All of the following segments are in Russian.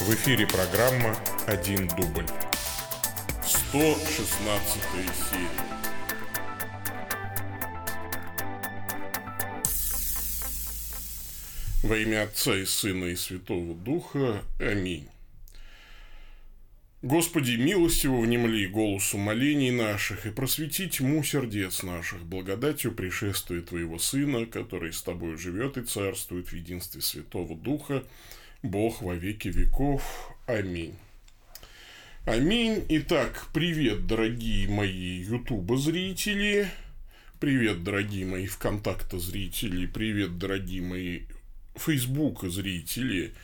В эфире программа «Один дубль». 116 серия. Во имя Отца и Сына и Святого Духа. Аминь. Господи, милостиво внемли голосу молений наших и просвети тьму сердец наших, благодатью пришествия Твоего Сына, который с Тобой живет и царствует в единстве Святого Духа, Бог во веки веков. Аминь. Аминь. Итак, привет, дорогие мои ютуба зрители, привет, дорогие мои ВКонтакта зрители, привет, дорогие мои Фейсбука зрители,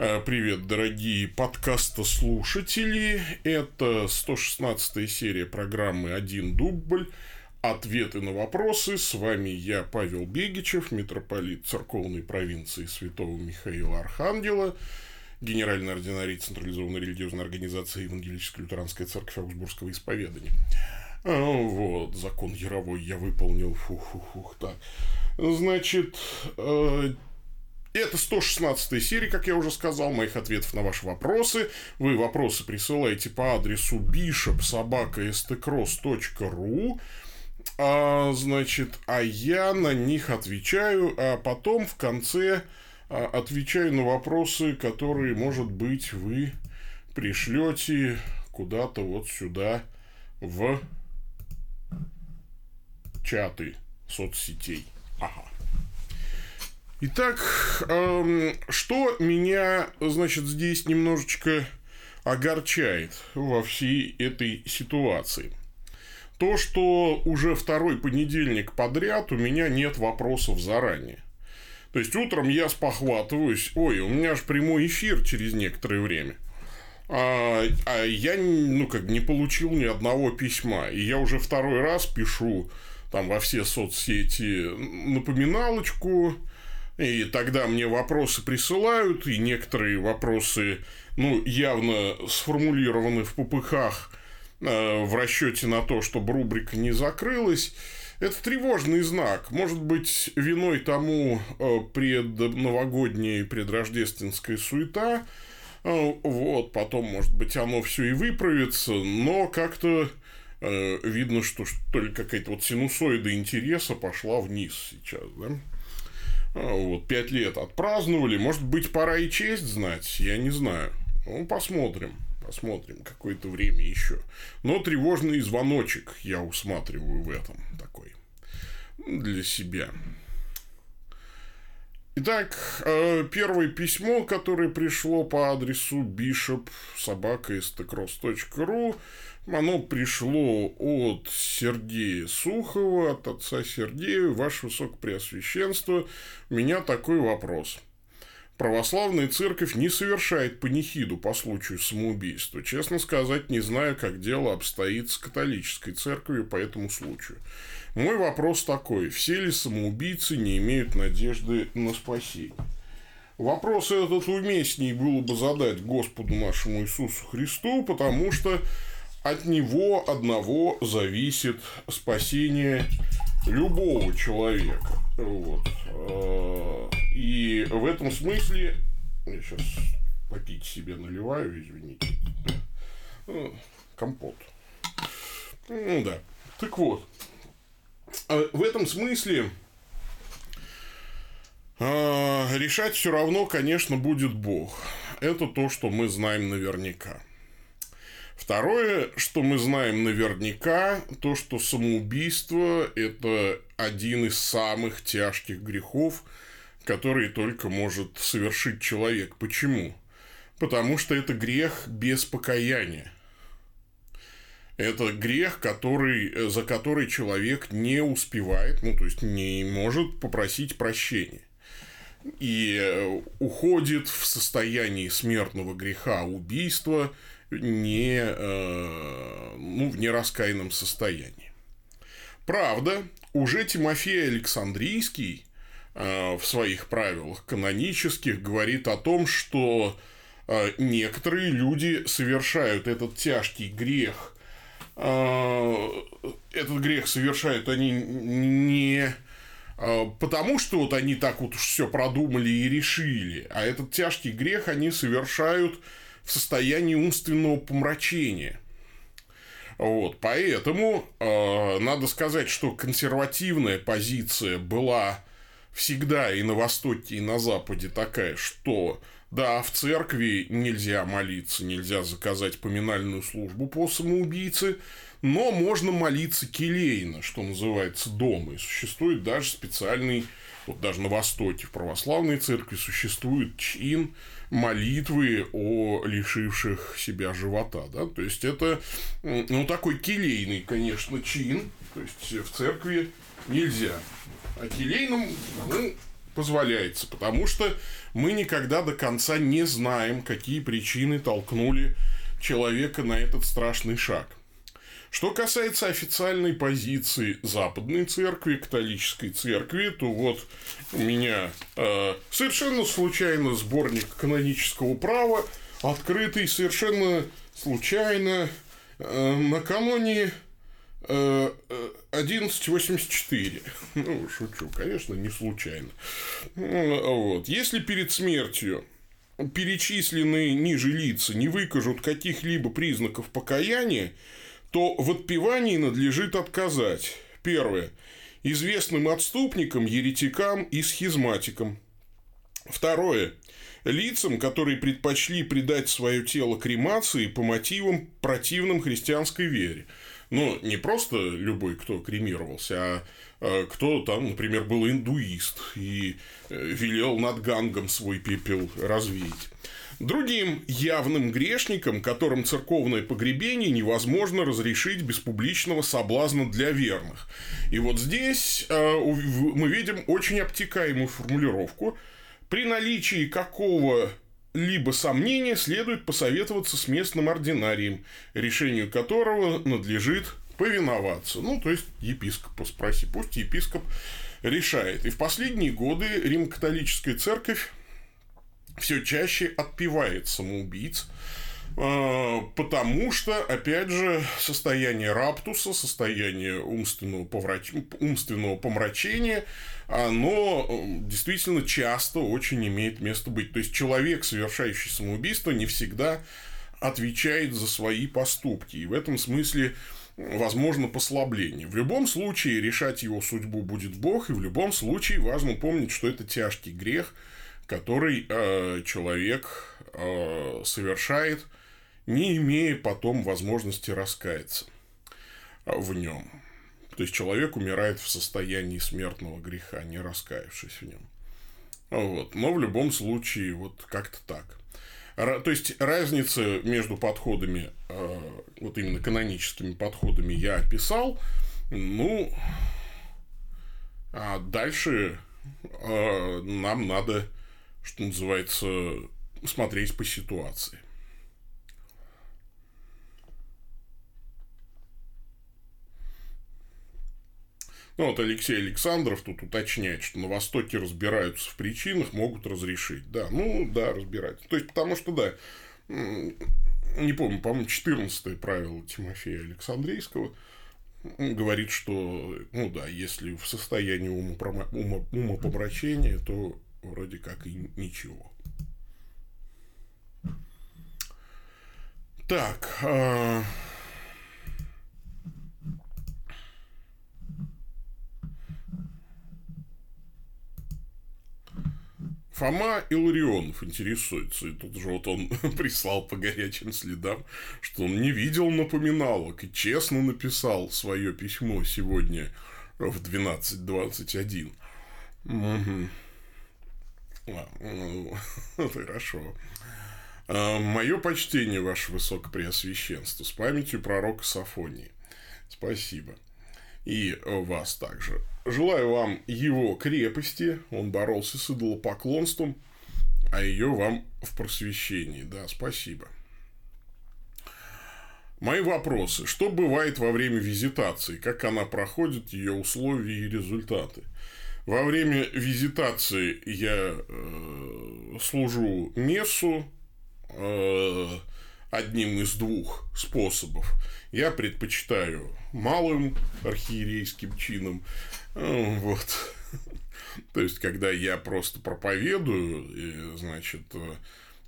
Э, привет, дорогие подкастослушатели. Это 116 серия программы «Один дубль». Ответы на вопросы. С вами я, Павел Бегичев, митрополит церковной провинции Святого Михаила Архангела, генеральный ординарий централизованной религиозной организации Евангелическая лютеранская церковь Аугсбургского исповедания. А, вот, закон Яровой я выполнил. Фух-фух-фух. Так. Значит, э, это 116 серия, как я уже сказал, моих ответов на ваши вопросы. Вы вопросы присылаете по адресу bishop.sobaka.stcross.ru а, значит, а я на них отвечаю, а потом в конце а, отвечаю на вопросы, которые, может быть, вы пришлете куда-то вот сюда в чаты соцсетей. Ага. Итак, эм, что меня, значит, здесь немножечко огорчает во всей этой ситуации? То, что уже второй понедельник подряд у меня нет вопросов заранее. То есть утром я спохватываюсь, ой, у меня же прямой эфир через некоторое время. А, а я, ну, как не получил ни одного письма. И я уже второй раз пишу там во все соцсети напоминалочку, и тогда мне вопросы присылают, и некоторые вопросы, ну, явно сформулированы в попыхах в расчете на то, чтобы рубрика не закрылась. Это тревожный знак. Может быть, виной тому э, предновогодняя и предрождественская суета. Э, вот, потом, может быть, оно все и выправится, но как-то э, видно, что ли какая-то вот синусоида интереса пошла вниз сейчас, да? Вот, пять лет отпраздновали. Может быть, пора и честь знать, я не знаю. Ну, посмотрим. Посмотрим какое-то время еще. Но тревожный звоночек я усматриваю в этом такой. Для себя. Итак, э, первое письмо, которое пришло по адресу bishop собака оно пришло от Сергея Сухова, от отца Сергея, Ваше Высокопреосвященство. У меня такой вопрос. Православная церковь не совершает панихиду по случаю самоубийства. Честно сказать, не знаю, как дело обстоит с католической церковью по этому случаю. Мой вопрос такой. Все ли самоубийцы не имеют надежды на спасение? Вопрос этот уместнее было бы задать Господу нашему Иисусу Христу, потому что от него одного зависит спасение любого человека. Вот. А, и в этом смысле я сейчас попить себе наливаю, извините. А, компот. Ну да. Так вот. А, в этом смысле решать все равно, конечно, будет Бог. Это то, что мы знаем наверняка. Второе, что мы знаем наверняка, то, что самоубийство – это один из самых тяжких грехов, которые только может совершить человек. Почему? Потому что это грех без покаяния. Это грех, который, за который человек не успевает, ну, то есть не может попросить прощения. И э, уходит в состоянии смертного греха убийства – не, э, ну, в нераскаянном состоянии. Правда, уже Тимофей Александрийский э, в своих правилах канонических говорит о том, что э, некоторые люди совершают этот тяжкий грех. Этот грех совершают они не потому что вот они так вот все продумали и решили, а этот тяжкий грех они совершают в состоянии умственного помрачения. Вот, поэтому э, надо сказать, что консервативная позиция была всегда и на Востоке, и на Западе такая, что да, в церкви нельзя молиться, нельзя заказать поминальную службу по самоубийце, но можно молиться келейно, что называется, дома. И существует даже специальный, вот даже на Востоке, в православной церкви существует чин молитвы о лишивших себя живота. Да? То есть, это ну, такой келейный, конечно, чин. То есть, в церкви нельзя. А келейным ну, позволяется, потому что мы никогда до конца не знаем, какие причины толкнули человека на этот страшный шаг. Что касается официальной позиции Западной Церкви, католической церкви, то вот у меня э, совершенно случайно сборник канонического права, открытый совершенно случайно э, накануне 1184. Ну, шучу, конечно, не случайно. Вот. Если перед смертью перечисленные ниже лица не выкажут каких-либо признаков покаяния, то в отпевании надлежит отказать. Первое. Известным отступникам, еретикам и схизматикам. Второе. Лицам, которые предпочли предать свое тело кремации по мотивам противным христианской вере. Ну, не просто любой, кто кремировался, а, а кто там, например, был индуист и э, велел над гангом свой пепел развеять. Другим явным грешникам, которым церковное погребение невозможно разрешить без публичного соблазна для верных. И вот здесь э, мы видим очень обтекаемую формулировку. При наличии какого либо сомнения следует посоветоваться с местным ординарием, решению которого надлежит повиноваться. Ну, то есть, епископа спроси, пусть епископ решает. И в последние годы Рим-католическая церковь все чаще отпевает самоубийц, потому что, опять же, состояние раптуса, состояние умственного, поврач... умственного помрачения, оно действительно часто очень имеет место быть. То есть, человек, совершающий самоубийство, не всегда отвечает за свои поступки. И в этом смысле возможно послабление. В любом случае решать его судьбу будет Бог, и в любом случае важно помнить, что это тяжкий грех – который э, человек э, совершает, не имея потом возможности раскаяться в нем. То есть человек умирает в состоянии смертного греха, не раскаявшись в нем. Вот. Но в любом случае, вот как-то так. То есть разница между подходами, э, вот именно каноническими подходами я описал. Ну, а дальше э, нам надо что называется, смотреть по ситуации. Ну, вот Алексей Александров тут уточняет, что на Востоке разбираются в причинах, могут разрешить. Да, ну, да, разбирать. То есть, потому что, да, не помню, по-моему, 14 правило Тимофея Александрийского говорит, что, ну да, если в состоянии умопомрачения, то вроде как и ничего. Так. Фома Илларионов интересуется, и тут же вот он прислал по горячим следам, что он не видел напоминалок и честно написал свое письмо сегодня в 12.21. Угу. Ну, хорошо. А, Мое почтение, Ваше Высокопреосвященство, с памятью пророка Сафонии. Спасибо. И вас также. Желаю вам его крепости. Он боролся с идолопоклонством, а ее вам в просвещении. Да, спасибо. Мои вопросы. Что бывает во время визитации? Как она проходит, ее условия и результаты? Во время визитации я э, служу мессу э, одним из двух способов. Я предпочитаю малым архиерейским чином. Э, вот. То есть, когда я просто проповедую, и, значит,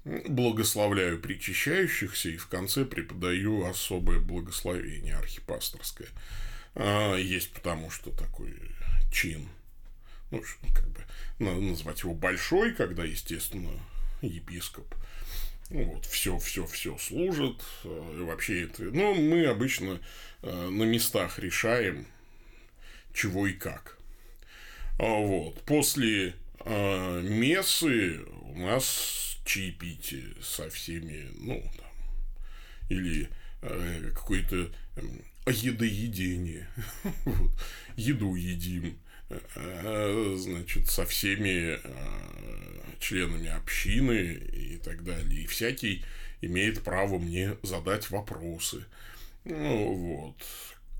благословляю причащающихся и в конце преподаю особое благословение архипасторское. А, есть потому, что такой чин. Ну, как бы назвать его большой, когда, естественно, епископ. Вот, все, все, все служит. И вообще это. Ну, мы обычно э, на местах решаем, чего и как. А вот. После э, мессы у нас чаепитие со всеми, ну, там, или э, какое-то э, едоедение. вот. Еду едим э, значит, со всеми э, членами общины и так далее. И всякий имеет право мне задать вопросы. Ну, вот.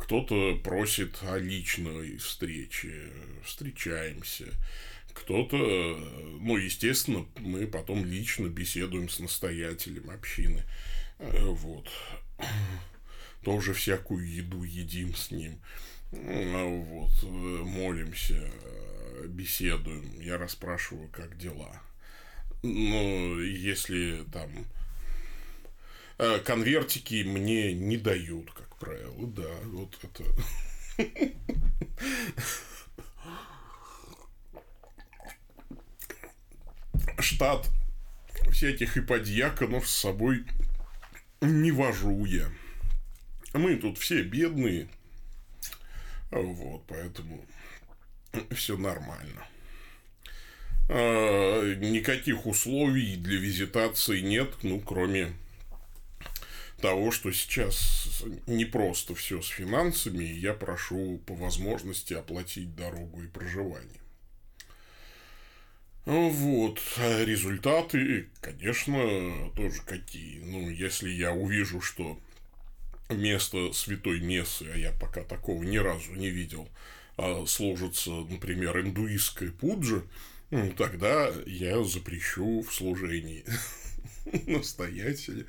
Кто-то просит о личной встрече, встречаемся. Кто-то, ну, естественно, мы потом лично беседуем с настоятелем общины. Э, вот. Тоже всякую еду едим с ним. Вот. Молимся, беседуем. Я расспрашиваю, как дела. Ну, если там э, конвертики мне не дают, как правило, да, вот это. Штат всяких иподьяконов с собой не вожу я. Мы тут все бедные, вот, поэтому все нормально. А, никаких условий для визитации нет, ну, кроме того, что сейчас не просто все с финансами, и я прошу по возможности оплатить дорогу и проживание. Вот. А результаты, конечно, тоже какие. Ну, если я увижу, что место святой мессы, а я пока такого ни разу не видел, а служится, например, индуистская пуджа, ну, тогда я запрещу в служении настоятеля.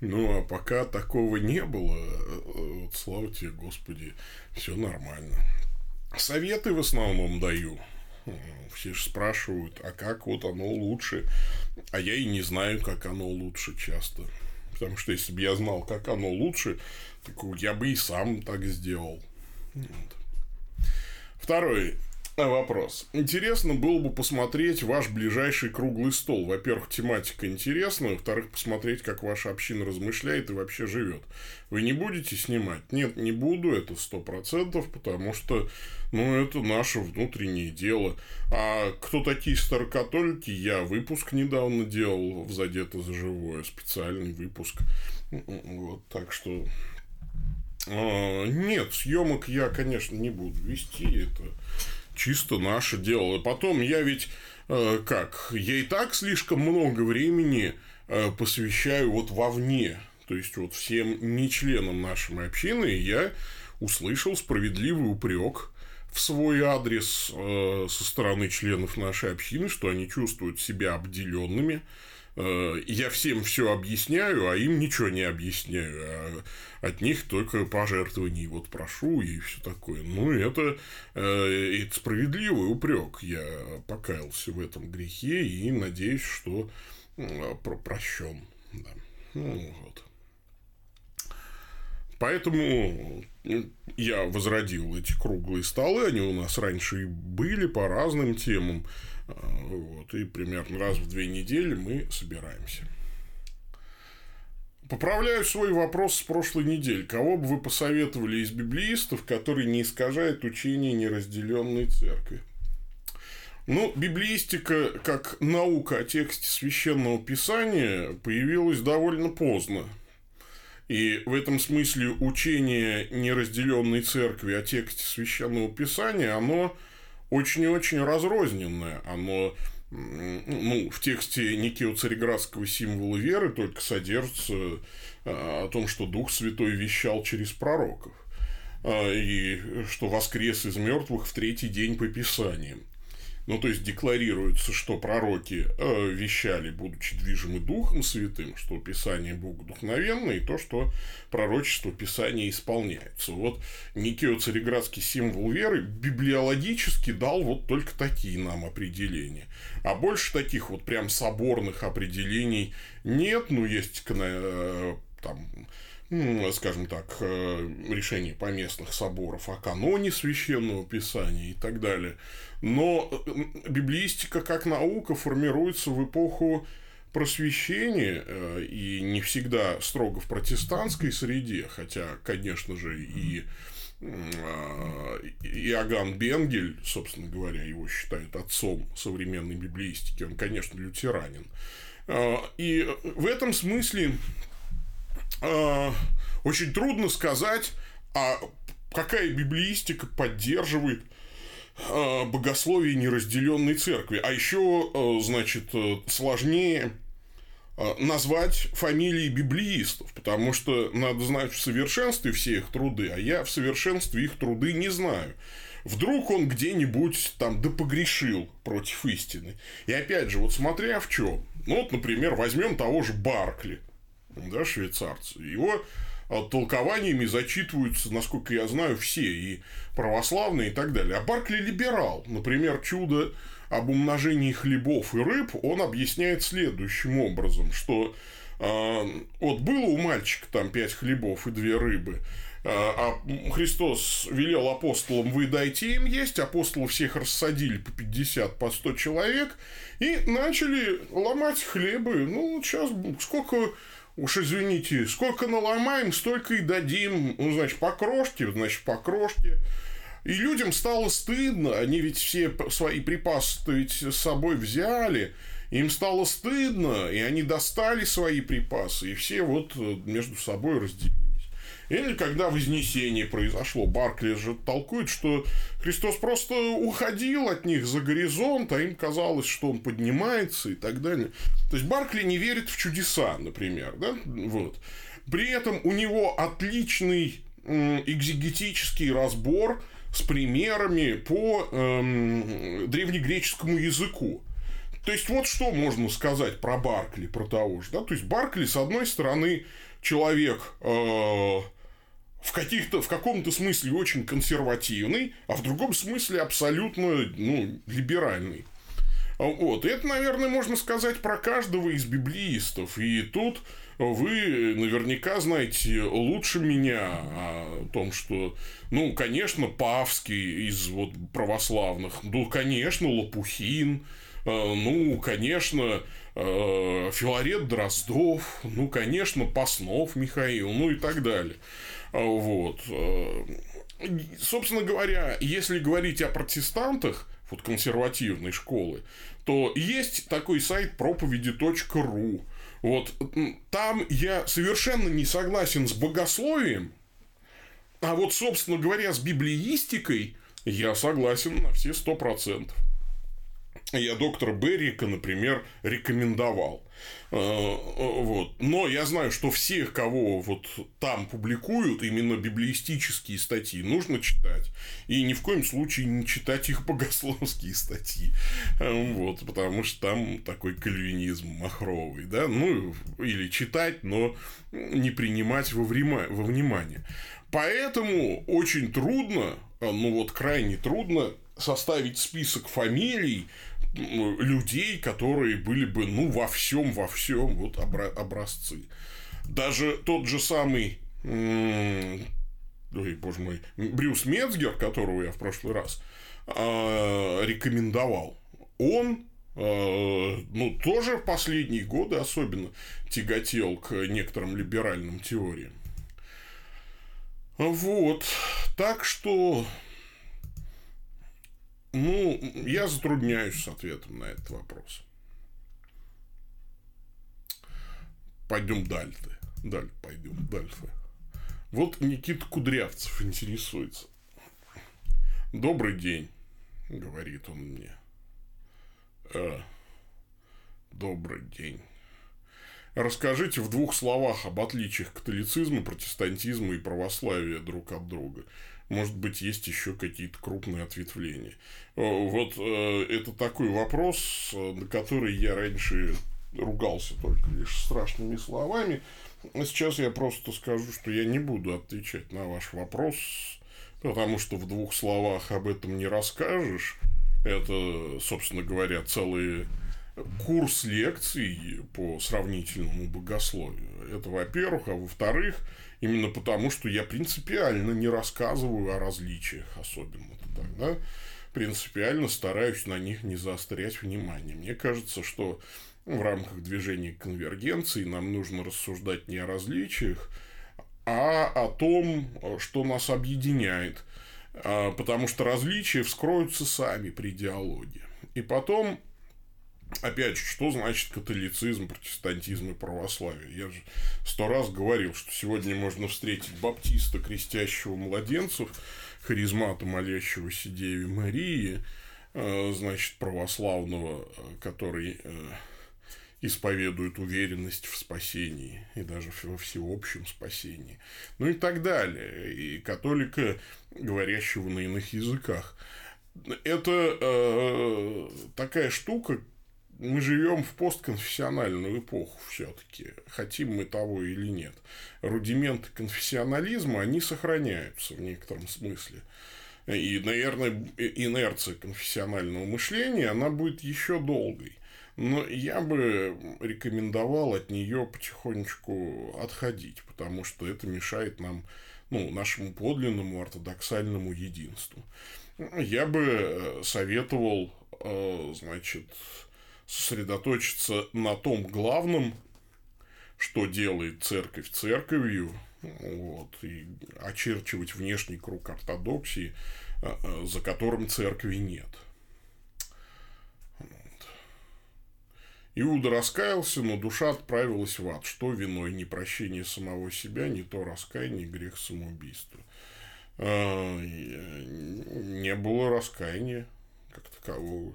Ну, а пока такого не было, вот, слава тебе, Господи, все нормально. Советы в основном даю. Все же спрашивают, а как вот оно лучше? А я и не знаю, как оно лучше часто. Потому что если бы я знал, как оно лучше, так я бы и сам так сделал. Вот. Второй вопрос. Интересно было бы посмотреть ваш ближайший круглый стол. Во-первых, тематика интересная. Во-вторых, посмотреть, как ваша община размышляет и вообще живет. Вы не будете снимать? Нет, не буду. Это сто процентов, потому что, ну, это наше внутреннее дело. А кто такие старокатолики? Я выпуск недавно делал в «Задето за живое». Специальный выпуск. Вот, так что... А, нет, съемок я, конечно, не буду вести. Это чисто наше дело. И потом я ведь э, как, я и так слишком много времени э, посвящаю вот вовне, то есть вот всем не членам нашей общины, я услышал справедливый упрек в свой адрес э, со стороны членов нашей общины, что они чувствуют себя обделенными, я всем все объясняю, а им ничего не объясняю. А от них только пожертвований вот прошу и все такое. Ну, это, э, это справедливый упрек. Я покаялся в этом грехе и надеюсь, что прощен. Да. Ну, вот. Поэтому я возродил эти круглые столы, они у нас раньше и были по разным темам. Вот, и примерно раз в две недели мы собираемся. Поправляю свой вопрос с прошлой недели. Кого бы вы посоветовали из библеистов, который не искажает учение неразделенной церкви? Ну, библеистика как наука о тексте священного писания появилась довольно поздно. И в этом смысле учение неразделенной церкви о тексте священного писания, оно очень и очень разрозненное. Оно ну, в тексте некого цареградского символа веры только содержится а, о том, что Дух Святой вещал через пророков, а, и что воскрес из мертвых в третий день по Писаниям. Ну, то есть декларируется, что пророки э, вещали, будучи движимы Духом Святым, что Писание Бога духовенно, и то, что пророчество Писания исполняется. Вот Никио Цареградский символ веры библиологически дал вот только такие нам определения. А больше таких вот прям соборных определений нет. Ну, есть э, там скажем так, э, решений поместных соборов о каноне священного писания и так далее. Но э, библиистика как наука формируется в эпоху просвещения э, и не всегда строго в протестантской среде, хотя, конечно же, и Иоганн Бенгель, собственно говоря, его считают отцом современной библиистики, он, конечно, лютеранин. И в этом смысле э, очень трудно сказать, а какая библиистика поддерживает э, богословие неразделенной церкви. А еще, э, значит, сложнее назвать фамилии библиистов, потому что надо знать в совершенстве все их труды, а я в совершенстве их труды не знаю. Вдруг он где-нибудь там да погрешил против истины. И опять же, вот смотря в чем. Ну, вот, например, возьмем того же Баркли да, швейцарцы. Его а, толкованиями зачитываются, насколько я знаю, все, и православные, и так далее. А Баркли либерал. Например, чудо об умножении хлебов и рыб он объясняет следующим образом, что э, вот было у мальчика там пять хлебов и две рыбы, а Христос велел апостолам, вы дайте им есть, апостолы всех рассадили по 50, по 100 человек, и начали ломать хлебы. Ну, сейчас сколько уж извините, сколько наломаем, столько и дадим, ну, значит, по крошке, значит, по крошке. И людям стало стыдно, они ведь все свои припасы-то ведь с собой взяли, им стало стыдно, и они достали свои припасы, и все вот э, между собой разделили. Или когда Вознесение произошло, Баркли же толкует, что Христос просто уходил от них за горизонт, а им казалось, что он поднимается и так далее. То есть Баркли не верит в чудеса, например. Да? Вот. При этом у него отличный экзегетический разбор с примерами по эм, древнегреческому языку. То есть, вот что можно сказать про Баркли, про того же. Да? То есть, Баркли, с одной стороны, человек э, в, каких-то, в каком-то смысле очень консервативный, а в другом смысле абсолютно ну, либеральный. Вот. И это, наверное, можно сказать про каждого из библиистов. И тут вы наверняка знаете лучше меня о том, что, ну, конечно, Павский из вот православных, ну, конечно, Лопухин, ну, конечно, э, Филарет Дроздов, ну, конечно, Паснов Михаил, ну и так далее. А, вот. Э, собственно говоря, если говорить о протестантах, вот консервативной школы, то есть такой сайт проповеди.ру. Вот там я совершенно не согласен с богословием, а вот, собственно говоря, с библиистикой я согласен на все сто процентов я доктора Беррика, например, рекомендовал. Э, э, вот. Но я знаю, что всех, кого вот там публикуют, именно библиистические статьи, нужно читать. И ни в коем случае не читать их богословские статьи. Э, вот, потому что там такой кальвинизм махровый. Да? Ну, или читать, но не принимать во, время, во внимание. Поэтому очень трудно, ну вот крайне трудно составить список фамилий людей, которые были бы, ну, во всем, во всем вот образцы. Даже тот же самый, ой, боже мой, Брюс Мецгер, которого я в прошлый раз э, рекомендовал, он э, ну, тоже в последние годы особенно тяготел к некоторым либеральным теориям. Вот. Так что ну, я затрудняюсь с ответом на этот вопрос. Пойдем дальше. Далее пойдем дальше. Вот Никита Кудрявцев интересуется. Добрый день, говорит он мне. Э, добрый день. Расскажите в двух словах об отличиях католицизма, протестантизма и православия друг от друга. Может быть, есть еще какие-то крупные ответвления. Вот э, это такой вопрос, на который я раньше ругался только лишь страшными словами. А сейчас я просто скажу, что я не буду отвечать на ваш вопрос, потому что в двух словах об этом не расскажешь. Это, собственно говоря, целый курс лекций по сравнительному богословию. Это во-первых. А во-вторых, именно потому, что я принципиально не рассказываю о различиях особенно-то так, да? принципиально стараюсь на них не заострять внимание. Мне кажется, что в рамках движения конвергенции нам нужно рассуждать не о различиях, а о том, что нас объединяет. А, потому что различия вскроются сами при диалоге. И потом Опять же, что значит католицизм, протестантизм и православие? Я же сто раз говорил, что сегодня можно встретить баптиста, крестящего младенцев, харизмата, молящегося Деве Марии, э, значит, православного, э, который э, исповедует уверенность в спасении и даже во всеобщем спасении. Ну и так далее. И католика, говорящего на иных языках. Это э, такая штука, мы живем в постконфессиональную эпоху все-таки, хотим мы того или нет. Рудименты конфессионализма, они сохраняются в некотором смысле. И, наверное, инерция конфессионального мышления, она будет еще долгой. Но я бы рекомендовал от нее потихонечку отходить, потому что это мешает нам, ну, нашему подлинному ортодоксальному единству. Я бы э, советовал, э, значит, сосредоточиться на том главном, что делает церковь церковью, вот, и очерчивать внешний круг ортодоксии, э, э, за которым церкви нет. Вот. Иуда раскаялся, но душа отправилась в ад. Что виной не прощение самого себя, не то раскаяние, грех самоубийства. Э, не было раскаяния как такового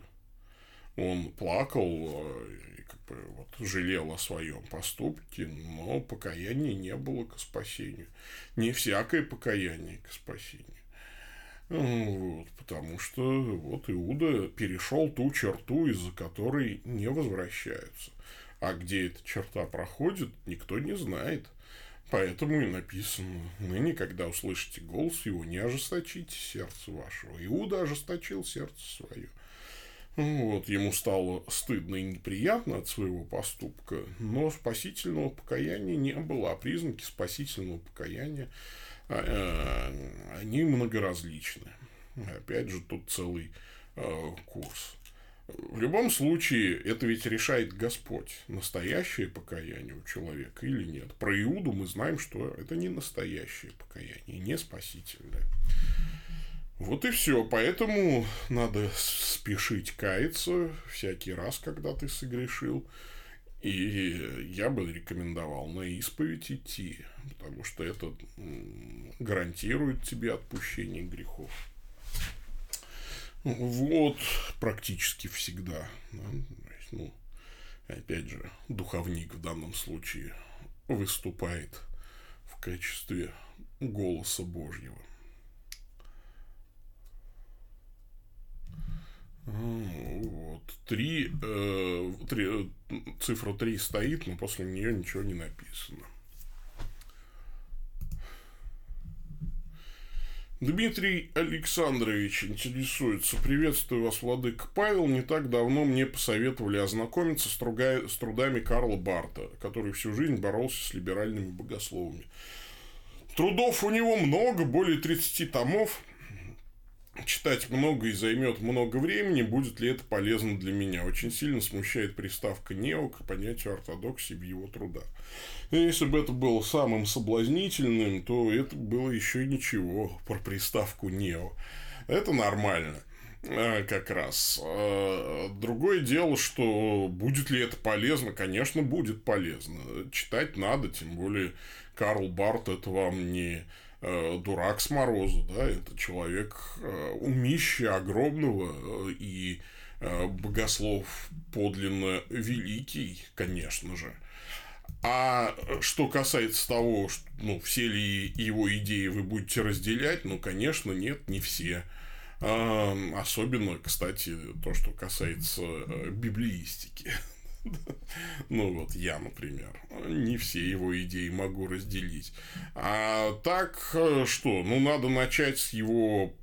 он плакал э, и как бы вот жалел о своем поступке, но покаяния не было к спасению. Не всякое покаяние к спасению. Вот, потому что вот Иуда перешел ту черту, из-за которой не возвращаются. А где эта черта проходит, никто не знает. Поэтому и написано, ныне, когда услышите голос его, не ожесточите сердце вашего. Иуда ожесточил сердце свое. Вот, ему стало стыдно и неприятно от своего поступка, но спасительного покаяния не было, а признаки спасительного покаяния, а, а, они многоразличны. Опять же, тут целый а, курс. В любом случае, это ведь решает Господь, настоящее покаяние у человека или нет. Про Иуду мы знаем, что это не настоящее покаяние, не спасительное. Вот и все. Поэтому надо спешить каяться всякий раз, когда ты согрешил. И я бы рекомендовал на исповедь идти, потому что это гарантирует тебе отпущение грехов. Вот практически всегда. Ну, опять же, духовник в данном случае выступает в качестве голоса Божьего. Вот. Три, э, три, цифра 3 стоит, но после нее ничего не написано. Дмитрий Александрович интересуется. Приветствую вас, Владык Павел. Не так давно мне посоветовали ознакомиться с, труга... с трудами Карла Барта, который всю жизнь боролся с либеральными богословами. Трудов у него много, более 30 томов читать много и займет много времени, будет ли это полезно для меня. Очень сильно смущает приставка «нео» к понятию ортодоксии в его трудах. И если бы это было самым соблазнительным, то это было еще ничего про приставку «нео». Это нормально э, как раз. Э, другое дело, что будет ли это полезно, конечно, будет полезно. Читать надо, тем более Карл Барт это вам не дурак с морозу, да, это человек э, умище огромного э, и богослов подлинно великий, конечно же. А что касается того, ну, все ли его идеи вы будете разделять, ну, конечно, нет, не все. Особенно, кстати, то, что касается э, библиистики. Ну вот я, например, не все его идеи могу разделить. А так э, что? Ну, надо начать с его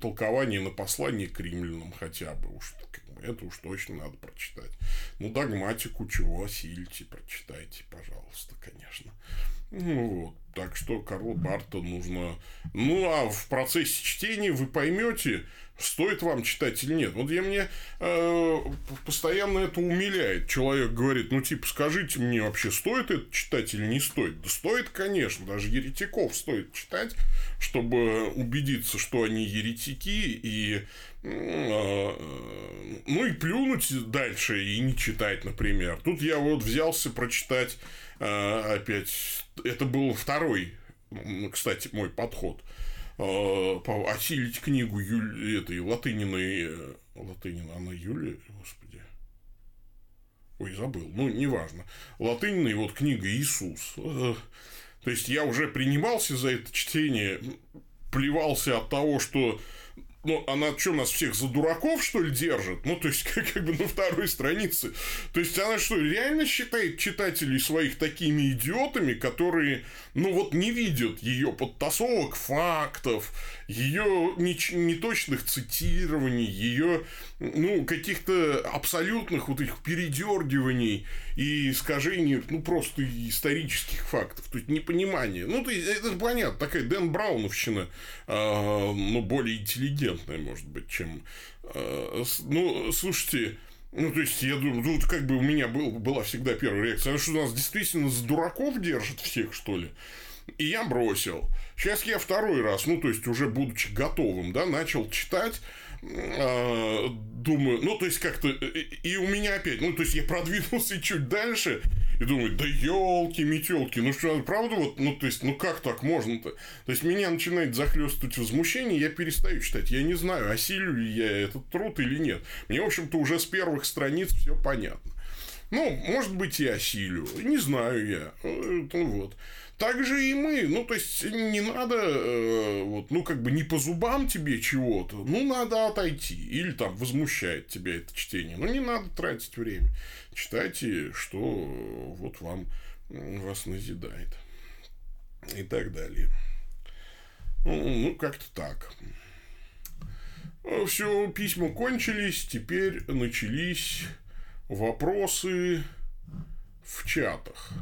толкования на послание к римлянам хотя бы. Уж, это уж точно надо прочитать. Ну, догматику чего осилите, прочитайте, пожалуйста, конечно. Ну вот. Так что Карла Барта нужно... Ну, а в процессе чтения вы поймете, стоит вам читать или нет. Вот я мне э, постоянно это умиляет. Человек говорит, ну, типа, скажите мне вообще, стоит это читать или не стоит? Да стоит, конечно. Даже еретиков стоит читать, чтобы убедиться, что они еретики, и э, ну и плюнуть дальше и не читать, например. Тут я вот взялся прочитать опять это был второй, кстати, мой подход. А, осилить книгу Юли, этой Латыниной, э, Латынина, она Юлия, господи, ой, забыл, ну, неважно, Латыниной вот книга Иисус. Э, то есть, я уже принимался за это чтение, плевался от того, что ну, она что, нас всех за дураков, что ли, держит? Ну, то есть, как, как бы на второй странице. То есть, она что, реально считает читателей своих такими идиотами, которые, ну, вот не видят ее подтасовок фактов, ее неточных цитирований, ее, ну, каких-то абсолютных вот этих передергиваний и искажений, ну, просто исторических фактов. То есть, непонимание. Ну, то есть, это понятно, такая Дэн Брауновщина, э, ну, более интеллигентная, может быть, чем... Э, ну, слушайте, ну, то есть, я думаю, тут как бы у меня был, была всегда первая реакция, она что, нас действительно за дураков держит всех, что ли? И я бросил. Сейчас я второй раз, ну, то есть, уже будучи готовым, да, начал читать, э, думаю, ну, то есть, как-то, и у меня опять, ну, то есть, я продвинулся чуть дальше, и думаю, да елки метелки, ну что, правда вот, ну то есть, ну как так можно-то? То есть меня начинает захлестывать возмущение, я перестаю читать, я не знаю, осилю ли я этот труд или нет. Мне, в общем-то, уже с первых страниц все понятно. Ну, может быть, и осилю, не знаю я. Ну вот. Так же и мы. Ну, то есть, не надо, э, вот, ну, как бы не по зубам тебе чего-то, ну, надо отойти. Или там возмущает тебя это чтение. Но не надо тратить время. Читайте, что вот вам вас назидает. И так далее. Ну, ну как-то так. Все, письма кончились, теперь начались вопросы в чатах.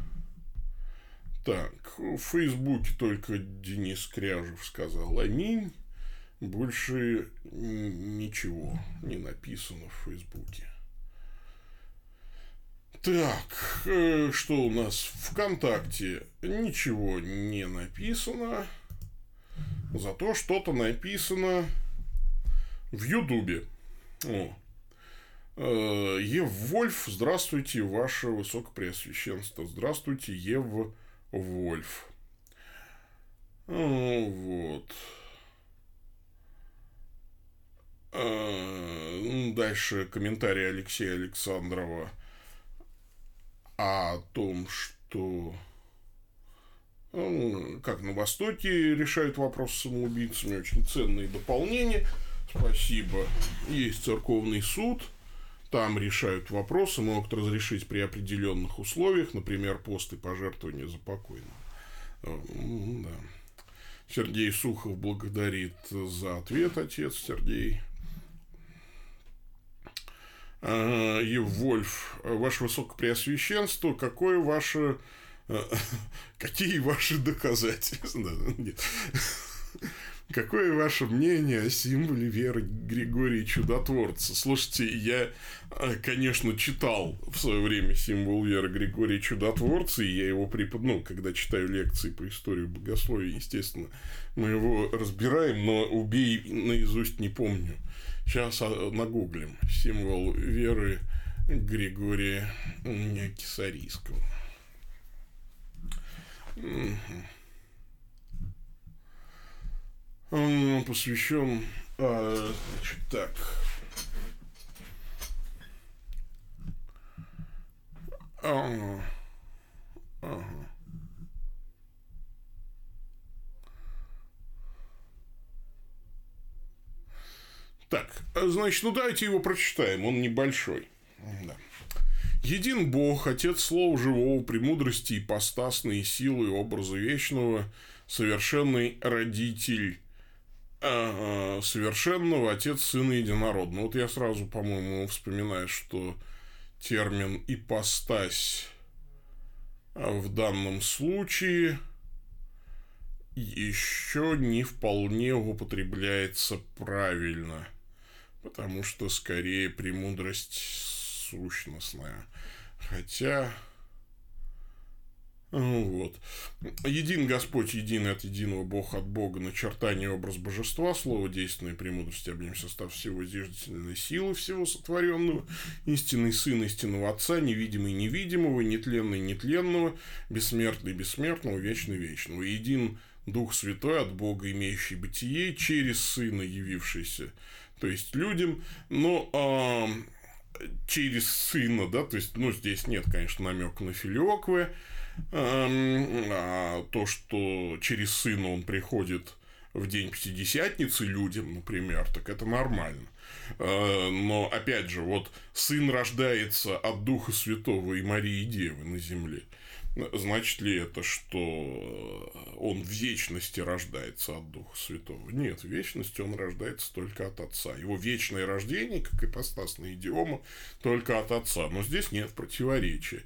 Так, в Фейсбуке только Денис Кряжев сказал аминь. Больше ничего не написано в Фейсбуке. Так, э, что у нас ВКонтакте? Ничего не написано. Зато что-то написано в Ютубе. О. Э, Ев Вольф, здравствуйте, ваше высокопреосвященство. Здравствуйте, Ев Вольф. Вот. Э, дальше комментарий Алексея Александрова о том, что ну, как на Востоке решают вопрос с самоубийцами, очень ценные дополнения. Спасибо. Есть церковный суд, там решают вопросы, могут разрешить при определенных условиях, например, посты пожертвования за покойного. Да. Сергей Сухов благодарит за ответ, отец Сергей. Еввольф, ваше высокопреосвященство, какое ваше... Какие ваши доказательства? Какое ваше мнение о символе веры Григория Чудотворца? Слушайте, я, э, конечно, читал в свое время символ веры Григория Чудотворца, и я его препод... ну, когда читаю лекции по истории богословия, естественно, мы его разбираем, но убей наизусть не помню. Сейчас а, нагуглим символ веры Григория Кисарийского. Угу. Посвящен, а, значит, так. А, Ага. Так, значит, ну давайте его прочитаем, он небольшой. Да. Един Бог, Отец Слова Живого, премудрости, ипостасной силы и образа вечного, совершенный Родитель совершенного Отец Сына Единородного. Вот я сразу, по-моему, вспоминаю, что термин ипостась в данном случае еще не вполне употребляется правильно, потому что скорее премудрость сущностная. Хотя вот. Един Господь, един от единого Бог от Бога, начертание образ божества, слово действенной премудрости, обним состав всего зиждительной силы всего сотворенного, истинный Сын истинного Отца, невидимый невидимого, нетленный нетленного, бессмертный бессмертного, вечный вечного. Един Дух Святой от Бога, имеющий бытие, через Сына, явившийся, то есть людям, но э, через Сына, да, то есть, ну, здесь нет, конечно, намека на филиоквы, а то, что через сына он приходит в день Пятидесятницы людям, например, так это нормально. А, но, опять же, вот сын рождается от Духа Святого и Марии Девы на земле. Значит ли это, что он в вечности рождается от Духа Святого? Нет, в вечности он рождается только от Отца. Его вечное рождение, как ипостасная идиома, только от Отца. Но здесь нет противоречия.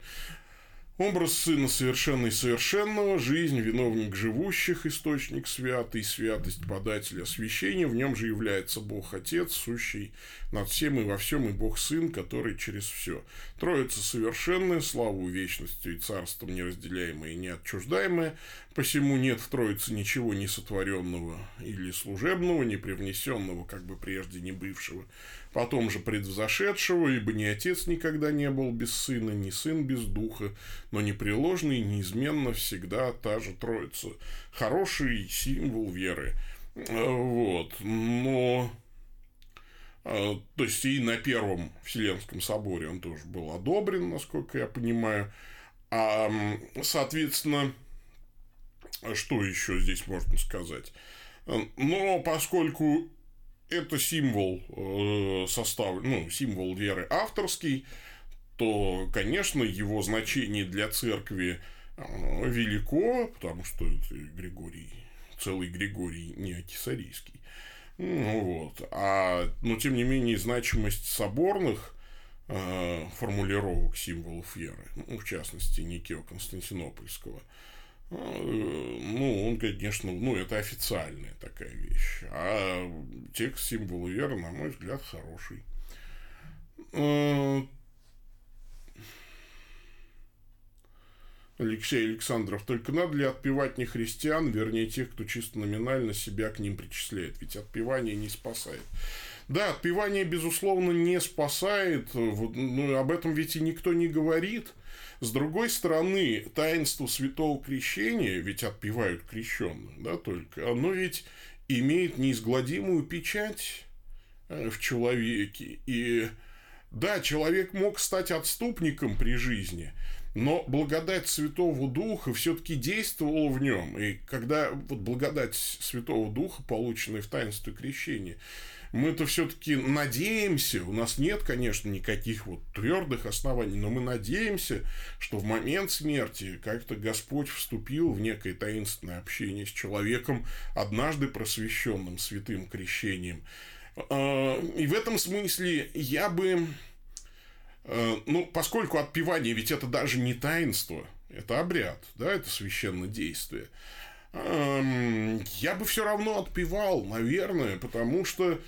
Образ Сына Совершенный Совершенного, жизнь, виновник живущих, источник святый, святость подателя освящения, в нем же является Бог Отец, сущий над всем и во всем, и Бог Сын, который через все. Троица совершенная, славу вечностью и царством неразделяемое и неотчуждаемое, посему нет в Троице ничего не сотворенного или служебного, не привнесенного, как бы прежде не бывшего, потом же предвзошедшего, ибо ни отец никогда не был без сына, ни сын без духа, но непреложный неизменно всегда та же троица. Хороший символ веры. Вот. Но а, то есть и на Первом Вселенском соборе он тоже был одобрен, насколько я понимаю. А, соответственно, что еще здесь можно сказать? Но поскольку это символ э, состав, ну, символ веры авторский, то, конечно, его значение для церкви э, велико, потому что это Григорий, целый Григорий не акисарийский. Ну, вот. А, но, тем не менее, значимость соборных э, формулировок символов веры, ну, в частности, Никео Константинопольского – ну, он, конечно, ну, это официальная такая вещь. А текст символа веры, на мой взгляд, хороший. Алексей Александров, только надо ли отпевать не христиан, вернее, тех, кто чисто номинально себя к ним причисляет? Ведь отпевание не спасает. Да, отпевание, безусловно, не спасает, но об этом ведь и никто не говорит – с другой стороны, таинство святого крещения, ведь отпевают крещенных, да, только, оно ведь имеет неизгладимую печать э, в человеке. И да, человек мог стать отступником при жизни, но благодать Святого Духа все-таки действовала в нем. И когда вот благодать Святого Духа, полученная в таинстве крещения, мы-то все-таки надеемся, у нас нет, конечно, никаких вот твердых оснований, но мы надеемся, что в момент смерти как-то Господь вступил в некое таинственное общение с человеком, однажды просвещенным святым крещением. А, и в этом смысле я бы, а, ну, поскольку отпевание, ведь это даже не таинство, это обряд, да, это священное действие, я бы все равно отпевал, наверное, потому что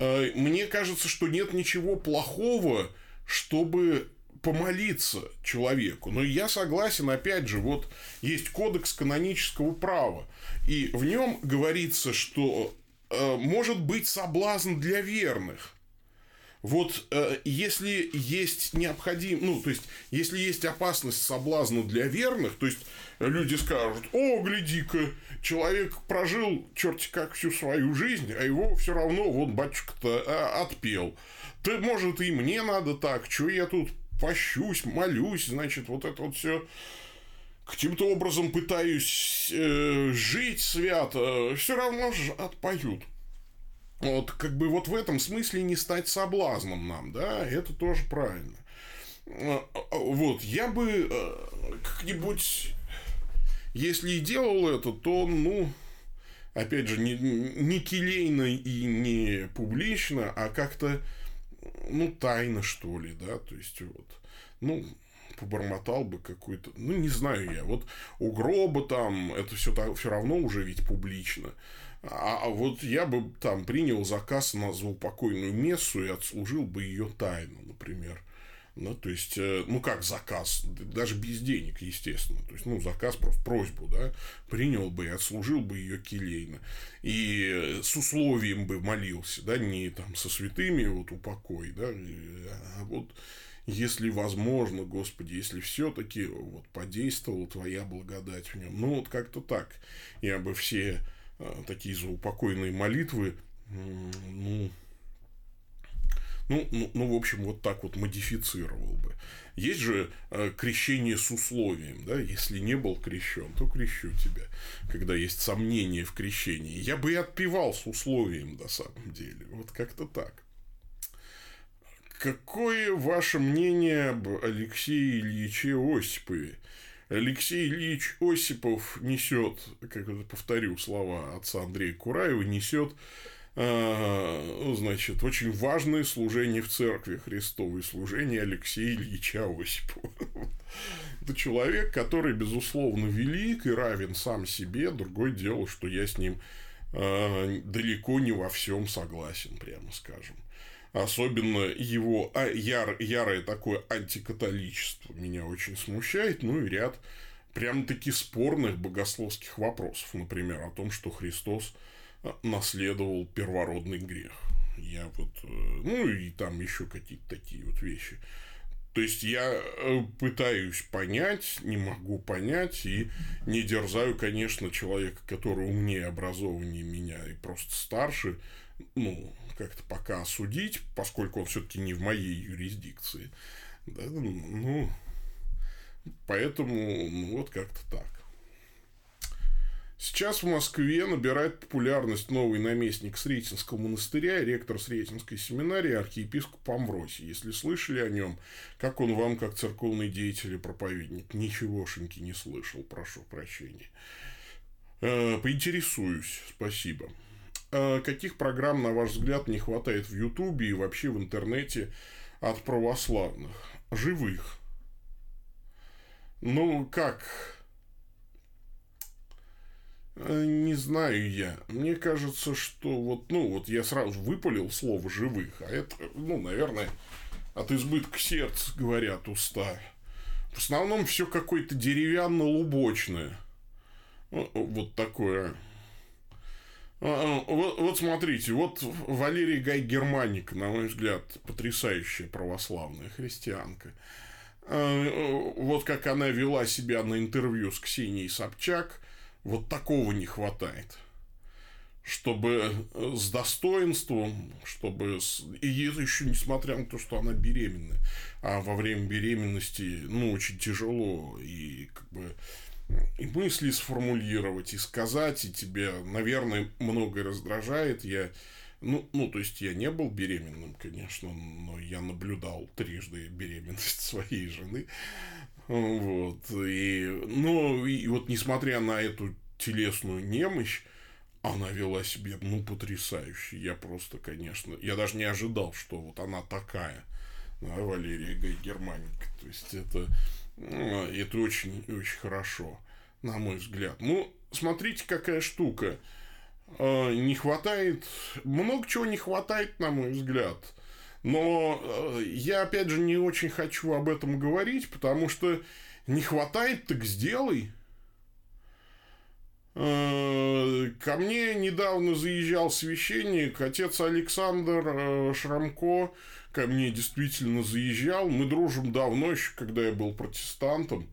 Э, мне кажется, что нет ничего плохого, чтобы помолиться человеку. Но я согласен, опять же, вот есть кодекс канонического права, и в нем говорится, что э, может быть соблазн для верных. Вот э, если есть необходим, ну, то есть, если есть опасность соблазна для верных, то есть, люди скажут, о, гляди-ка, человек прожил черти как всю свою жизнь, а его все равно вот батюшка-то а, отпел. Ты, может, и мне надо так, что я тут пощусь, молюсь, значит, вот это вот все. каким-то образом пытаюсь э, жить свято, все равно же отпоют. Вот, как бы вот в этом смысле не стать соблазном нам, да, это тоже правильно. А, а, вот, я бы э, как-нибудь, если и делал это, то, ну, опять же, не, не келейно и не публично, а как-то, ну, тайно, что ли, да, то есть, вот, ну, побормотал бы какой-то, ну, не знаю я, вот у гроба там, это все, все равно уже ведь публично, а, а вот я бы там принял заказ на заупокойную мессу и отслужил бы ее тайну, например. Ну, то есть, э, ну, как заказ, даже без денег, естественно. То есть, ну, заказ, просто просьбу, да, принял бы и отслужил бы ее келейно. И с условием бы молился, да, не там со святыми вот упокой, да, а вот если возможно, Господи, если все-таки вот подействовала Твоя благодать в нем. Ну, вот как-то так. Я бы все э, такие заупокойные молитвы, ну, ну, ну, ну, в общем, вот так вот модифицировал бы. Есть же э, крещение с условием, да, если не был крещен, то крещу тебя, когда есть сомнения в крещении. Я бы и отпевал с условием, на самом деле, вот как-то так. Какое ваше мнение об Алексее Ильиче Осипове? Алексей Ильич Осипов несет, как это повторю слова отца Андрея Кураева, несет а, значит, очень важное служение в церкви Христовой, служение Алексея Ильича Осипова. Это человек, который, безусловно, велик и равен сам себе. Другое дело, что я с ним а, далеко не во всем согласен, прямо скажем. Особенно его а, яр, ярое такое антикатоличество меня очень смущает. Ну и ряд прям-таки спорных богословских вопросов. Например, о том, что Христос наследовал первородный грех. Я вот, э, ну и там еще какие-то такие вот вещи. То есть я э, пытаюсь понять, не могу понять и не дерзаю, конечно, человека, который умнее, образованнее меня и просто старше, ну, как-то пока осудить, поскольку он все-таки не в моей юрисдикции. Да, ну, поэтому, ну, вот как-то так. Сейчас в Москве набирает популярность новый наместник Сретенского монастыря, ректор Сретенской семинарии, архиепископ Амвросий. Если слышали о нем, как он вам, как церковный деятель и проповедник? Ничегошеньки не слышал, прошу прощения. Э, поинтересуюсь, спасибо. Э, каких программ, на ваш взгляд, не хватает в Ютубе и вообще в интернете от православных? Живых. Ну, как Э, не знаю я. Мне кажется, что вот, ну, вот я сразу выпалил слово живых, а это, ну, наверное, от избытка сердца говорят уста. В основном все какое-то деревянно-лубочное. Вот такое. А, а, вот, вот смотрите, вот Валерий Гай Германик, на мой взгляд, потрясающая православная христианка. А, вот как она вела себя на интервью с Ксенией Собчак – вот такого не хватает. Чтобы э, с достоинством, чтобы... С... И еще несмотря на то, что она беременна. А во время беременности, ну, очень тяжело. И как бы и мысли сформулировать, и сказать, и тебе, наверное, многое раздражает. Я, ну, ну, то есть, я не был беременным, конечно, но я наблюдал трижды беременность своей жены. Вот. И, ну, и вот несмотря на эту телесную немощь, она вела себя, ну, потрясающе. Я просто, конечно, я даже не ожидал, что вот она такая, да, Валерия Гай Германика. То есть, это, это очень, очень хорошо, на мой взгляд. Ну, смотрите, какая штука. А, не хватает, много чего не хватает, на мой взгляд. Но э, я, опять же, не очень хочу об этом говорить, потому что не хватает, так сделай. Ко мне недавно заезжал священник, отец Александр Шрамко ко мне действительно заезжал. Мы дружим давно, еще когда я был протестантом.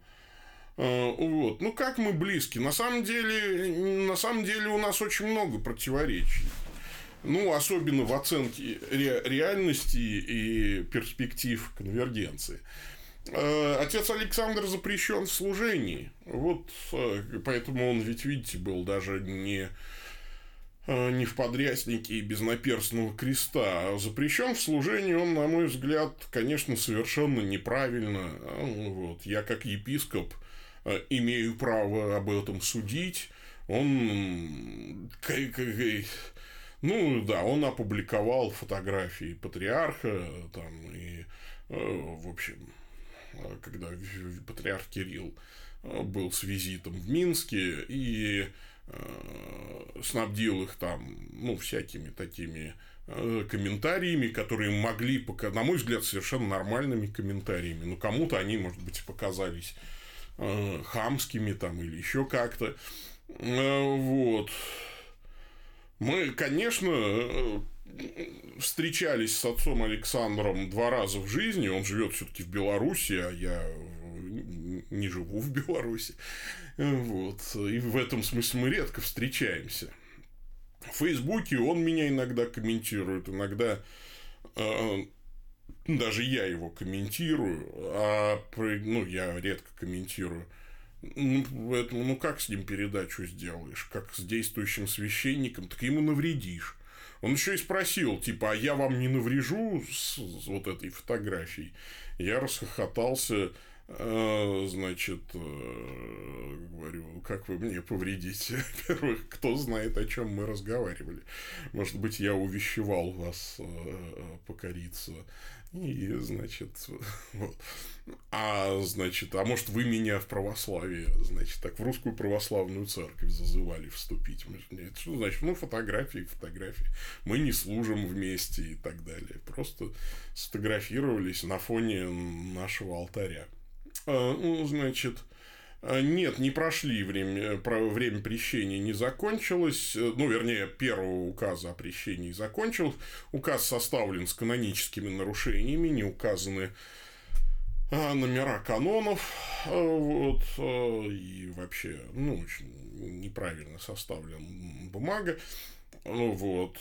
Вот. Ну, как мы близки? На самом деле, на самом деле у нас очень много противоречий ну, особенно в оценке ре- реальности и перспектив конвергенции. Э, отец Александр запрещен в служении. Вот э, поэтому он ведь, видите, был даже не э, не в подряснике и без наперстного креста. А запрещен в служении он, на мой взгляд, конечно, совершенно неправильно. Вот. Я как епископ имею право об этом судить. Он ну да, он опубликовал фотографии патриарха там и в общем Э, когда патриарх Кирилл э, был с визитом в Минске и э, снабдил их там, ну, всякими такими комментариями, которые могли, на мой взгляд, совершенно нормальными комментариями. Но кому-то они, может быть, показались хамскими там или еще как-то. Вот. Мы, конечно, встречались с отцом Александром два раза в жизни. Он живет все-таки в Беларуси, а я не живу в Беларуси. Вот. И в этом смысле мы редко встречаемся. В Фейсбуке он меня иногда комментирует, иногда э, даже я его комментирую, а ну, я редко комментирую. Ну, поэтому, ну, как с ним передачу сделаешь? Как с действующим священником? Так ему навредишь. Он еще и спросил, типа, а я вам не наврежу с, вот этой фотографией? Я расхохотался, э, значит, э, говорю, как вы мне повредите? Во-первых, кто знает, о чем мы разговаривали. Может быть, я увещевал вас э, покориться. И, значит, вот. А, значит, а может, вы меня в православие, значит, так в русскую православную церковь зазывали вступить. Нет, что значит? Ну, фотографии, фотографии. Мы не служим вместе и так далее. Просто сфотографировались на фоне нашего алтаря. А, ну, значит, нет, не прошли время, время прещения не закончилось, ну, вернее, первого указа о прещении закончилось. Указ составлен с каноническими нарушениями, не указаны а, номера канонов, а, вот, и вообще, ну, очень неправильно составлен бумага, вот,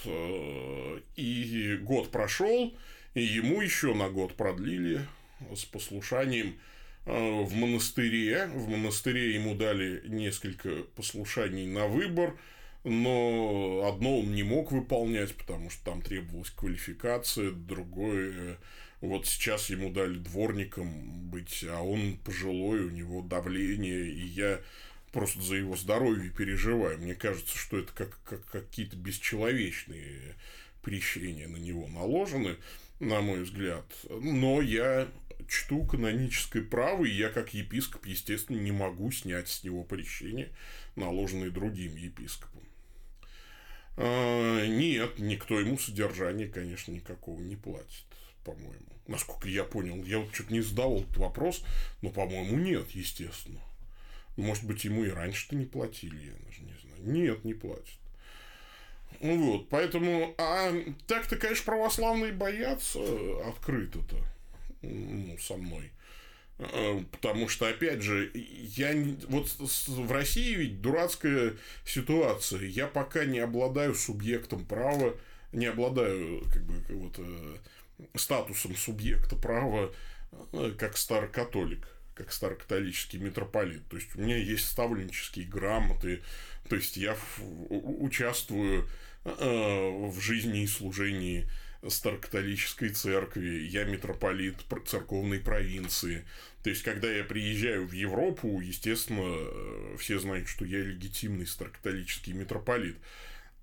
и год прошел, и ему еще на год продлили с послушанием Э, в монастыре. В монастыре ему дали несколько послушаний на выбор, но одно он не мог выполнять, потому что там требовалась квалификация, другое вот сейчас ему дали дворником быть, а он пожилой, у него давление, и я просто за его здоровье переживаю. Мне кажется, что это как, как какие-то бесчеловечные прещения на него наложены, на мой взгляд. Но я чту каноническое право, и я как епископ, естественно, не могу снять с него прещение, наложенное другим епископом. А, нет, никто ему содержание, конечно, никакого не платит, по-моему. Насколько я понял, я вот что-то не задавал этот вопрос, но, по-моему, нет, естественно. Может быть, ему и раньше-то не платили, я даже не знаю. Нет, не платят. Вот, поэтому, а так-то, конечно, православные боятся открыто-то ну, со мной. Э, потому что, опять же, я вот в России ведь дурацкая ситуация. Я пока не обладаю субъектом права, не обладаю как бы вот э, статусом субъекта права э, как старокатолик как старокатолический митрополит. То есть у меня есть ставленнические грамоты, то есть я участвую в жизни и служении старокатолической церкви, я митрополит церковной провинции. То есть, когда я приезжаю в Европу, естественно, э, все знают, что я легитимный старокатолический митрополит.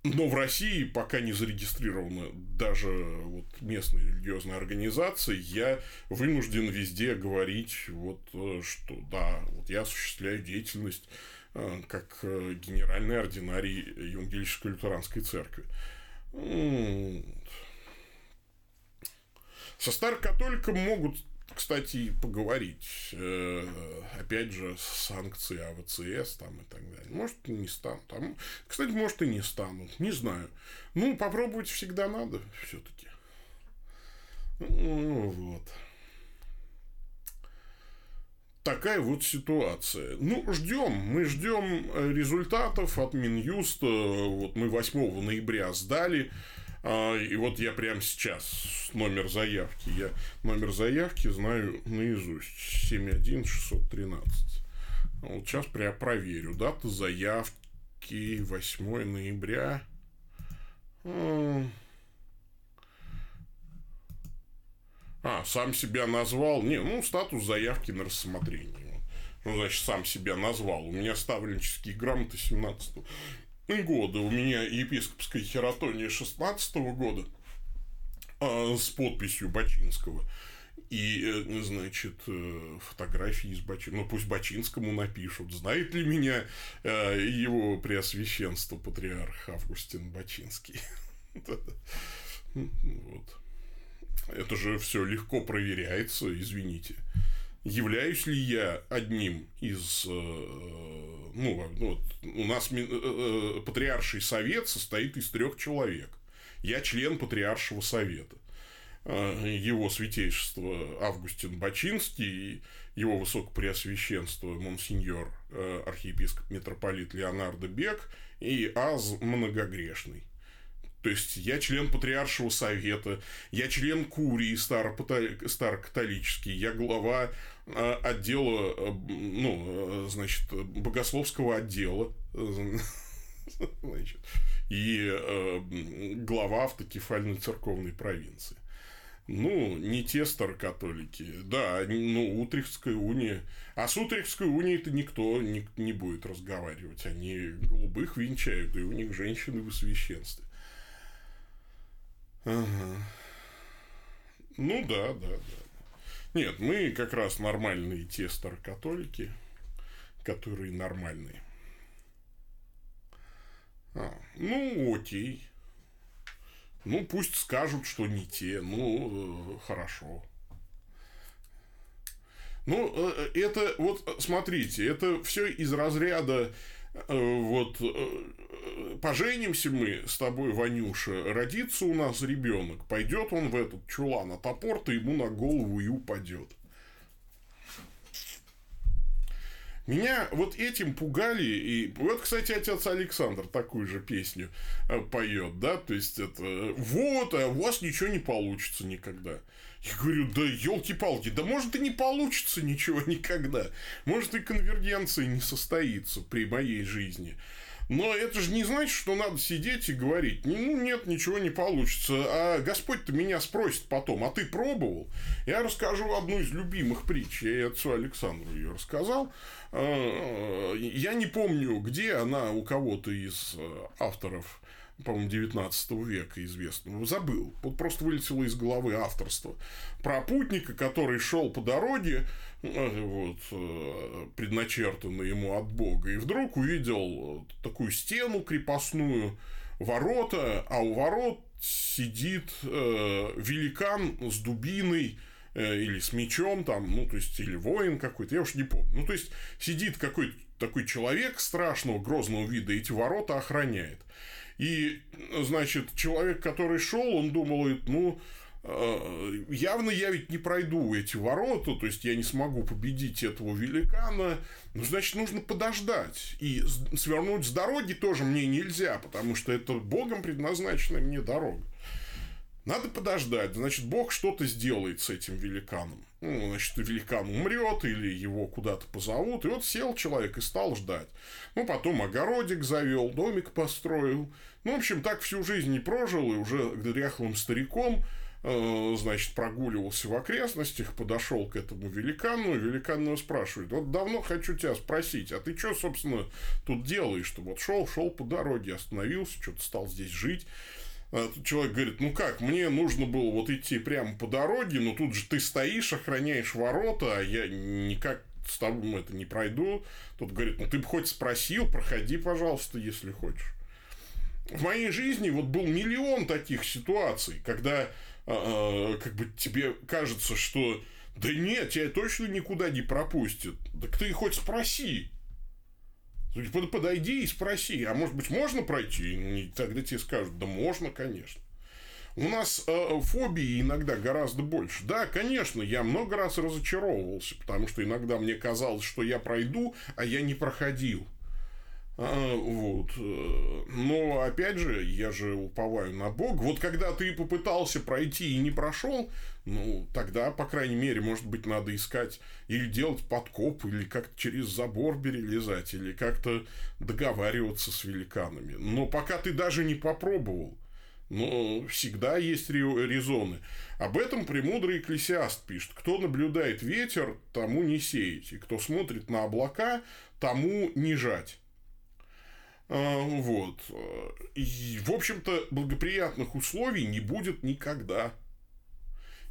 Но в России пока не зарегистрирована даже вот местная религиозная организация, я вынужден везде говорить, вот, э, что да, вот я осуществляю деятельность э, как генеральный ординарий Евангелической лютеранской церкви. Со старокатоликом могут кстати, поговорить, э, опять же, санкции АВЦС там и так далее. Может, не станут. Там, кстати, может, и не станут. Не знаю. Ну, попробовать всегда надо все-таки. Ну, вот. Такая вот ситуация. Ну, ждем. Мы ждем результатов от Минюста. Вот мы 8 ноября сдали А, и вот я прямо сейчас номер заявки. Я номер заявки знаю наизусть. 71613. Вот сейчас прям проверю. Дата заявки 8 ноября. А, сам себя назвал. Не, ну, статус заявки на рассмотрение. Ну, значит, сам себя назвал. У меня ставленческие грамоты 17 года. У меня епископская хератония 16 года а, с подписью Бачинского. И, э, значит, э, фотографии из Бачинского. Ну, пусть Бачинскому напишут. Знает ли меня э, его преосвященство патриарх Августин Бачинский? Вот. Это же все легко проверяется, извините. Являюсь ли я одним из... Э, ну, вот, у нас э, э, патриарший совет состоит из трех человек. Я член патриаршего совета. Его святейшество Августин Бачинский, его высокопреосвященство Монсеньор архиепископ митрополит Леонардо Бек и Аз Многогрешный. То есть я член Патриаршего совета, я член Курии старокатолический, я глава а, отдела, э, ну, э, значит, богословского отдела, значит, и э, глава автокефальной церковной провинции. Ну, не те старокатолики. Да, ну, Утрехтская уния. А с Утрехтской унией-то никто не, не будет разговаривать. Они голубых венчают, и у них женщины в священстве. Ага. Ну да, да, да. Нет, мы как раз нормальные те старокатолики, которые нормальные. А, ну, окей. Ну, пусть скажут, что не те. Ну, э, хорошо. Ну, э, это вот, смотрите, это все из разряда Э, вот э, поженимся мы с тобой, Ванюша, родится у нас ребенок, пойдет он в этот чулан, а топор-то ему на голову и упадет. Меня вот этим пугали, и вот, кстати, отец Александр такую же песню э, поет, да, то есть это вот, а у вас ничего не получится никогда. Я говорю, да елки-палки, да может и не получится ничего никогда, может и конвергенция не состоится при моей жизни. Но это же не значит, что надо сидеть и говорить, ну, нет, ничего не получится. А Господь-то меня спросит потом, а ты пробовал? Я расскажу одну из любимых притч, я и отцу Александру ее рассказал. А, я не помню, где она у кого-то из э, авторов по-моему, 19 века известного, забыл, вот просто вылетело из головы авторство, про путника, который шел по дороге, э, вот, э, предначертанной ему от Бога, и вдруг увидел такую стену крепостную, ворота, а у ворот сидит э, великан с дубиной, э, или с мечом там, ну, то есть, или воин какой-то, я уж не помню. Ну, то есть, сидит какой-то такой человек страшного, грозного вида, эти ворота охраняет. И, значит, человек, который шел, он думал, ну, э, явно я ведь не пройду эти ворота, то есть я не смогу победить этого великана, ну, значит, нужно подождать. И свернуть с дороги тоже мне нельзя, потому что это Богом предназначенная мне дорога. Надо подождать, значит, Бог что-то сделает с этим великаном. Ну, значит, великан умрет или его куда-то позовут. И вот сел человек и стал ждать. Ну, потом огородик завел, домик построил. Ну, в общем, так всю жизнь не прожил, и уже дряхлым стариком э, значит, прогуливался в окрестностях, подошел к этому великану, и великан его спрашивает, вот давно хочу тебя спросить, а ты что, собственно, тут делаешь, что вот шел, шел по дороге, остановился, что-то стал здесь жить, а человек говорит, ну как, мне нужно было вот идти прямо по дороге, но тут же ты стоишь, охраняешь ворота, а я никак с тобой это не пройду. Тут говорит, ну ты бы хоть спросил, проходи, пожалуйста, если хочешь. В моей жизни вот был миллион таких ситуаций, когда э, как бы тебе кажется, что да нет, тебя точно никуда не пропустят. Так ты хоть спроси. Подойди и спроси, а может быть, можно пройти? И тогда тебе скажут, да можно, конечно. У нас э, фобии иногда гораздо больше. Да, конечно, я много раз разочаровывался, потому что иногда мне казалось, что я пройду, а я не проходил. А, вот. Но, опять же, я же уповаю на Бог. Вот когда ты попытался пройти и не прошел, ну, тогда, по крайней мере, может быть, надо искать или делать подкоп, или как-то через забор перелезать, или как-то договариваться с великанами. Но пока ты даже не попробовал, но всегда есть резоны. Об этом премудрый экклесиаст пишет. Кто наблюдает ветер, тому не сеять. И кто смотрит на облака, тому не жать. А, вот. И, в общем-то, благоприятных условий не будет никогда.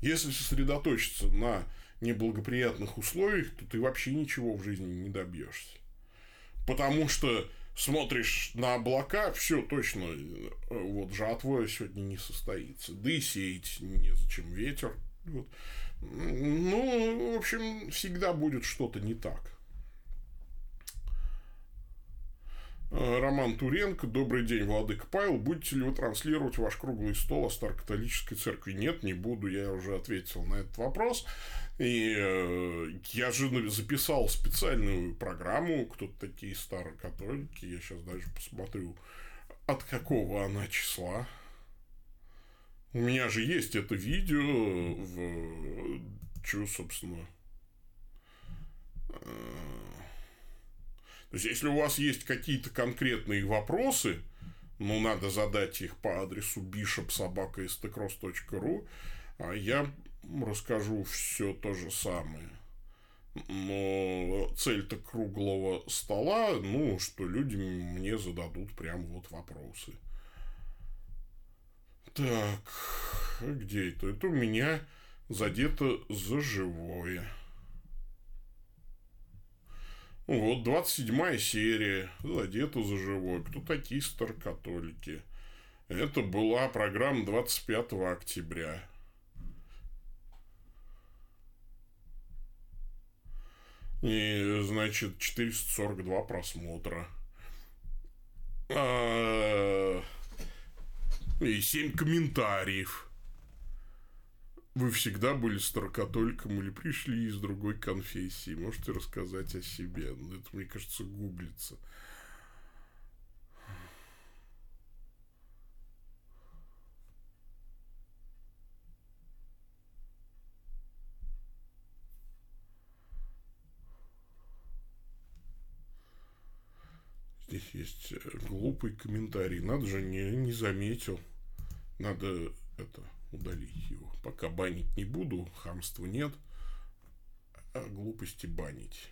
Если сосредоточиться на неблагоприятных условиях, то ты вообще ничего в жизни не добьешься. Потому что смотришь на облака, все точно, вот жатва сегодня не состоится. Да и сеять незачем ветер. Вот. Ну, в общем, всегда будет что-то не так. Э, Роман Туренко. Добрый день, Владыка Павел. Будете ли вы транслировать ваш круглый стол о Старокатолической церкви? Нет, не буду. Я уже ответил на этот вопрос. И э, я же записал специальную программу «Кто-то такие старокатолики». Я сейчас даже посмотрю, от какого она числа. У меня же есть это видео в... Что, собственно... То есть, если у вас есть какие-то конкретные вопросы, ну, надо задать их по адресу bishopsobaka.stcross.ru, а я расскажу все то же самое. Но цель-то круглого стола, ну, что люди мне зададут прям вот вопросы. Так, где это? Это у меня задето за живое. Вот, 27 серия, задета за живой. Кто такие старокатолики? Это была программа 25 октября. И, значит, 442 просмотра. А, и 7 комментариев вы всегда были старокатоликом или пришли из другой конфессии? Можете рассказать о себе? Это, мне кажется, гуглится. Здесь есть э, глупый комментарий. Надо же, не, не заметил. Надо это удалить его. Пока банить не буду, хамства нет, а глупости банить.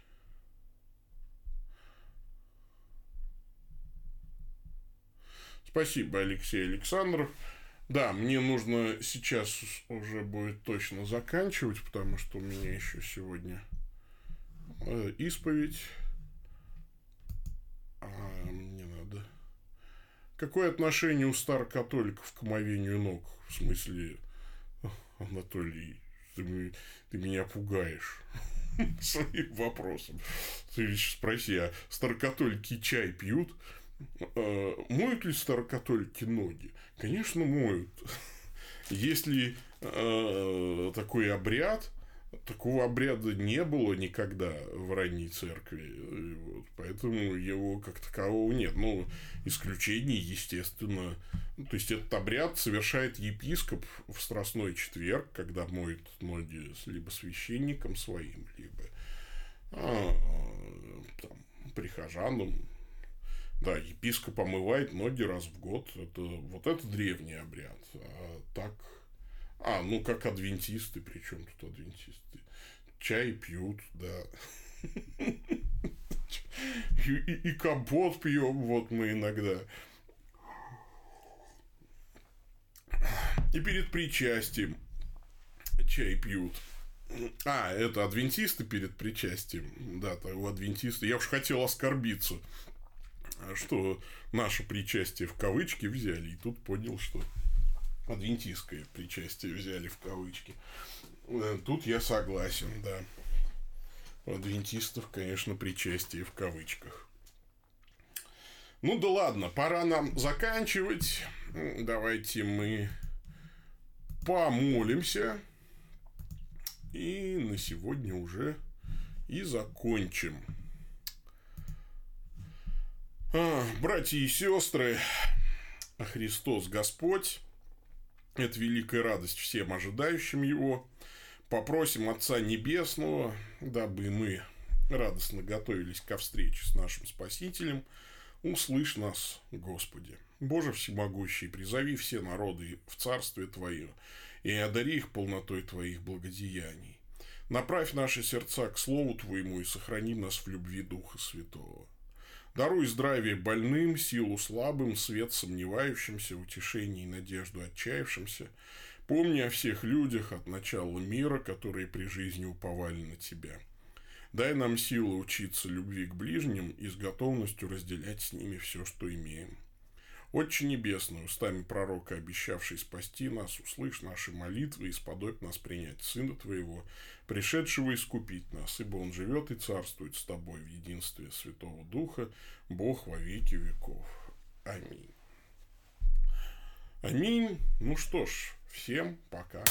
Спасибо, Алексей Александров. Да, мне нужно сейчас уже будет точно заканчивать, потому что у меня еще сегодня э, исповедь. А Какое отношение у старокатоликов к омовению ног? В смысле, Анатолий, ты, ты меня пугаешь своим вопросом. Ты спроси, а старокатолики чай пьют? А, моют ли старокатолики ноги? Конечно, моют. Если э, такой обряд, Такого обряда не было никогда в ранней церкви, вот, поэтому его как такового нет. Ну, исключение, естественно. Ну, то есть, этот обряд совершает епископ в Страстной четверг, когда моет ноги либо священником своим, либо а, там, прихожанам. Да, епископ омывает ноги раз в год. Это, вот это древний обряд. А так а, ну как адвентисты, причем тут адвентисты. Чай пьют, да. И, компот пьем, вот мы иногда. И перед причастием чай пьют. А, это адвентисты перед причастием. Да, у адвентиста. Я уж хотел оскорбиться, что наше причастие в кавычки взяли, и тут понял, что адвентистское причастие взяли в кавычки. Э, тут я согласен, да. У адвентистов, конечно, причастие в кавычках. Ну да ладно, пора нам заканчивать. Давайте мы помолимся. И на сегодня уже и закончим. А, братья и сестры, Христос Господь, это великая радость всем ожидающим Его. Попросим Отца Небесного, дабы мы радостно готовились ко встрече с нашим Спасителем, услышь нас, Господи. Боже всемогущий, призови все народы в Царствие Твое и одари их полнотой Твоих благодеяний. Направь наши сердца к Слову Твоему и сохрани нас в любви Духа Святого. Даруй здравие больным, силу слабым, свет сомневающимся, утешение и надежду отчаявшимся. Помни о всех людях от начала мира, которые при жизни уповали на Тебя. Дай нам силы учиться любви к ближним и с готовностью разделять с ними все, что имеем. Отче Небесный, устами пророка, обещавший спасти нас, услышь наши молитвы и сподобь нас принять Сына Твоего, пришедшего искупить нас, ибо Он живет и царствует с Тобой в единстве Святого Духа, Бог во веки веков. Аминь. Аминь. Ну что ж, всем пока.